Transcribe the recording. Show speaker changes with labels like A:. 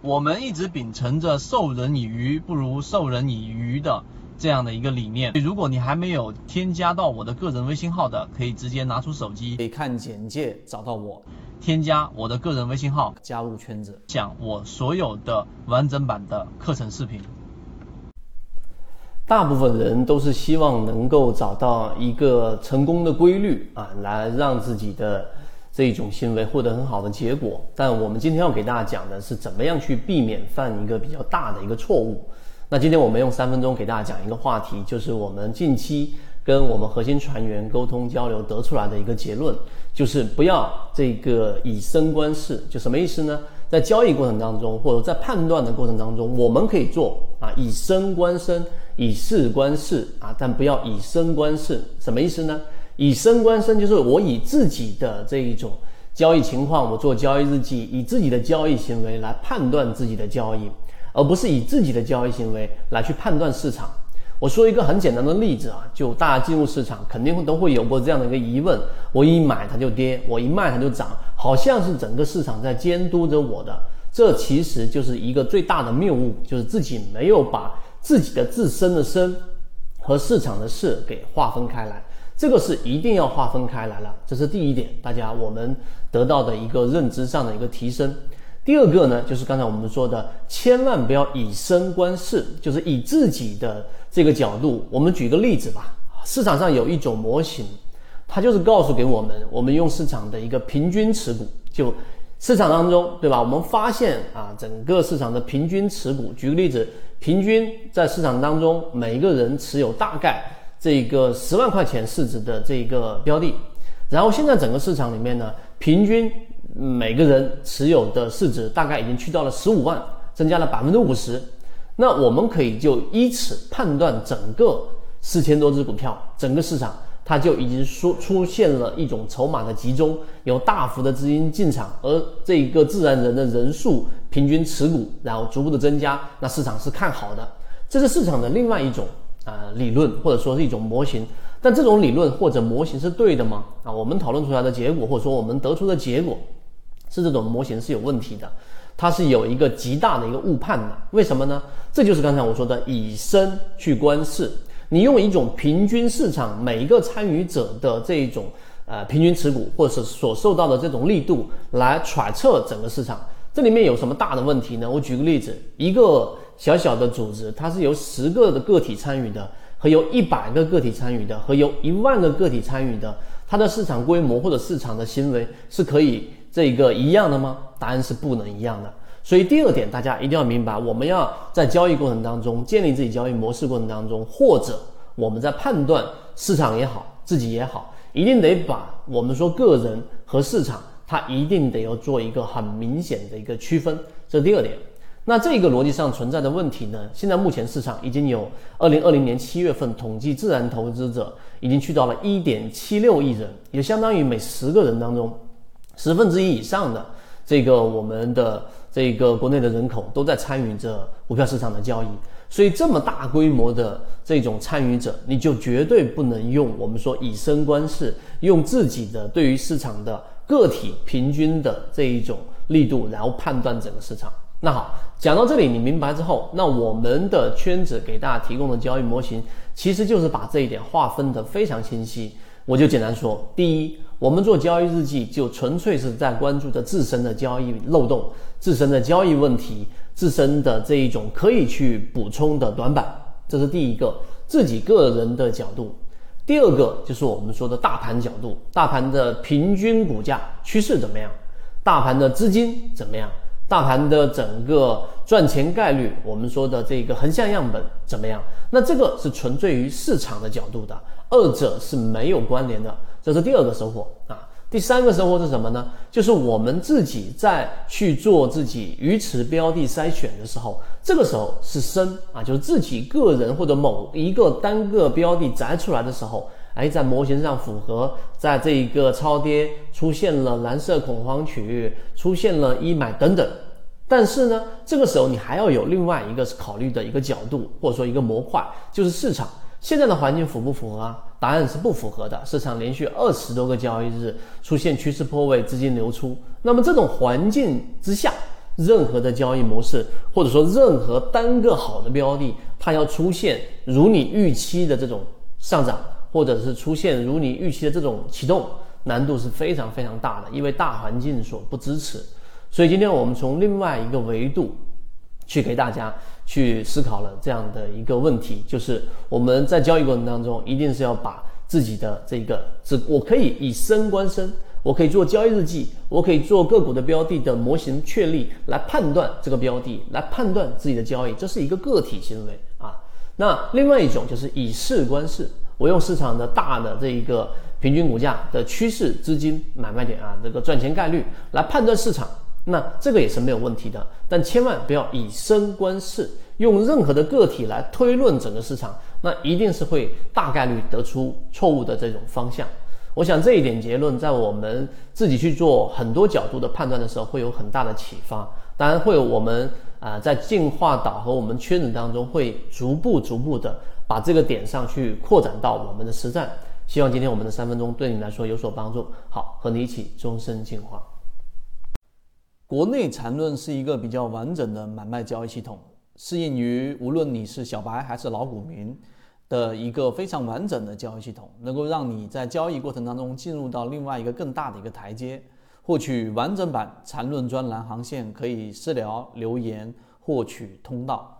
A: 我们一直秉承着授人以鱼不如授人以渔的这样的一个理念。如果你还没有添加到我的个人微信号的，可以直接拿出手机，
B: 可以看简介找到我，
A: 添加我的个人微信号，
B: 加入圈子，
A: 讲我所有的完整版的课程视频。
B: 大部分人都是希望能够找到一个成功的规律啊，来让自己的。这一种行为获得很好的结果，但我们今天要给大家讲的是怎么样去避免犯一个比较大的一个错误。那今天我们用三分钟给大家讲一个话题，就是我们近期跟我们核心船员沟通交流得出来的一个结论，就是不要这个以身观事。就什么意思呢？在交易过程当中，或者在判断的过程当中，我们可以做啊以身观身，以事观事啊，但不要以身观事。什么意思呢？以身观身，就是我以自己的这一种交易情况，我做交易日记，以自己的交易行为来判断自己的交易，而不是以自己的交易行为来去判断市场。我说一个很简单的例子啊，就大家进入市场肯定会都会有过这样的一个疑问：我一买它就跌，我一卖它就涨，好像是整个市场在监督着我的。这其实就是一个最大的谬误，就是自己没有把自己的自身的身和市场的事给划分开来。这个是一定要划分开来了，这是第一点，大家我们得到的一个认知上的一个提升。第二个呢，就是刚才我们说的，千万不要以身观世，就是以自己的这个角度。我们举个例子吧，市场上有一种模型，它就是告诉给我们，我们用市场的一个平均持股，就市场当中，对吧？我们发现啊，整个市场的平均持股，举个例子，平均在市场当中，每一个人持有大概。这个十万块钱市值的这一个标的，然后现在整个市场里面呢，平均每个人持有的市值大概已经去到了十五万，增加了百分之五十。那我们可以就依此判断整个四千多只股票，整个市场它就已经出出现了一种筹码的集中，有大幅的资金进场，而这一个自然人的人数平均持股然后逐步的增加，那市场是看好的，这是市场的另外一种。呃，理论或者说是一种模型，但这种理论或者模型是对的吗？啊，我们讨论出来的结果或者说我们得出的结果，是这种模型是有问题的，它是有一个极大的一个误判的。为什么呢？这就是刚才我说的以身去观事，你用一种平均市场每一个参与者的这一种呃平均持股或者是所受到的这种力度来揣测整个市场，这里面有什么大的问题呢？我举个例子，一个。小小的组织，它是由十个的个体参与的，和由一百个个体参与的，和由一万个个体参与的，它的市场规模或者市场的行为是可以这个一样的吗？答案是不能一样的。所以第二点，大家一定要明白，我们要在交易过程当中建立自己交易模式过程当中，或者我们在判断市场也好，自己也好，一定得把我们说个人和市场，它一定得要做一个很明显的一个区分。这是第二点。那这个逻辑上存在的问题呢？现在目前市场已经有二零二零年七月份统计自然投资者已经去到了一点七六亿人，也相当于每十个人当中十分之一以上的这个我们的这个国内的人口都在参与着股票市场的交易。所以这么大规模的这种参与者，你就绝对不能用我们说以身观世，用自己的对于市场的个体平均的这一种力度，然后判断整个市场。那好，讲到这里，你明白之后，那我们的圈子给大家提供的交易模型，其实就是把这一点划分的非常清晰。我就简单说，第一，我们做交易日记，就纯粹是在关注着自身的交易漏洞、自身的交易问题、自身的这一种可以去补充的短板，这是第一个自己个人的角度。第二个就是我们说的大盘角度，大盘的平均股价趋势怎么样？大盘的资金怎么样？大盘的整个赚钱概率，我们说的这个横向样本怎么样？那这个是纯粹于市场的角度的，二者是没有关联的。这是第二个收获啊。第三个收获是什么呢？就是我们自己在去做自己鱼池标的筛选的时候，这个时候是深啊，就是自己个人或者某一个单个标的摘出来的时候。哎，在模型上符合，在这一个超跌出现了蓝色恐慌区域，出现了一买等等，但是呢，这个时候你还要有另外一个考虑的一个角度，或者说一个模块，就是市场现在的环境符不符合啊？答案是不符合的。市场连续二十多个交易日出现趋势破位，资金流出，那么这种环境之下，任何的交易模式，或者说任何单个好的标的，它要出现如你预期的这种上涨，或者是出现如你预期的这种启动，难度是非常非常大的，因为大环境所不支持。所以今天我们从另外一个维度去给大家去思考了这样的一个问题，就是我们在交易过程当中，一定是要把自己的这个，只我可以以身观身。我可以做交易日记，我可以做个股的标的的模型确立来判断这个标的，来判断自己的交易，这是一个个体行为啊。那另外一种就是以事观事，我用市场的大的这一个平均股价的趋势、资金买卖点啊，这个赚钱概率来判断市场，那这个也是没有问题的。但千万不要以身观世，用任何的个体来推论整个市场，那一定是会大概率得出错误的这种方向。我想这一点结论，在我们自己去做很多角度的判断的时候，会有很大的启发。当然，会有我们啊，在进化岛和我们圈子当中，会逐步逐步的把这个点上去扩展到我们的实战。希望今天我们的三分钟对你来说有所帮助。好，和你一起终身进化。
C: 国内缠论是一个比较完整的买卖交易系统，适应于无论你是小白还是老股民。的一个非常完整的交易系统，能够让你在交易过程当中进入到另外一个更大的一个台阶。获取完整版缠论专栏航线，可以私聊留言获取通道。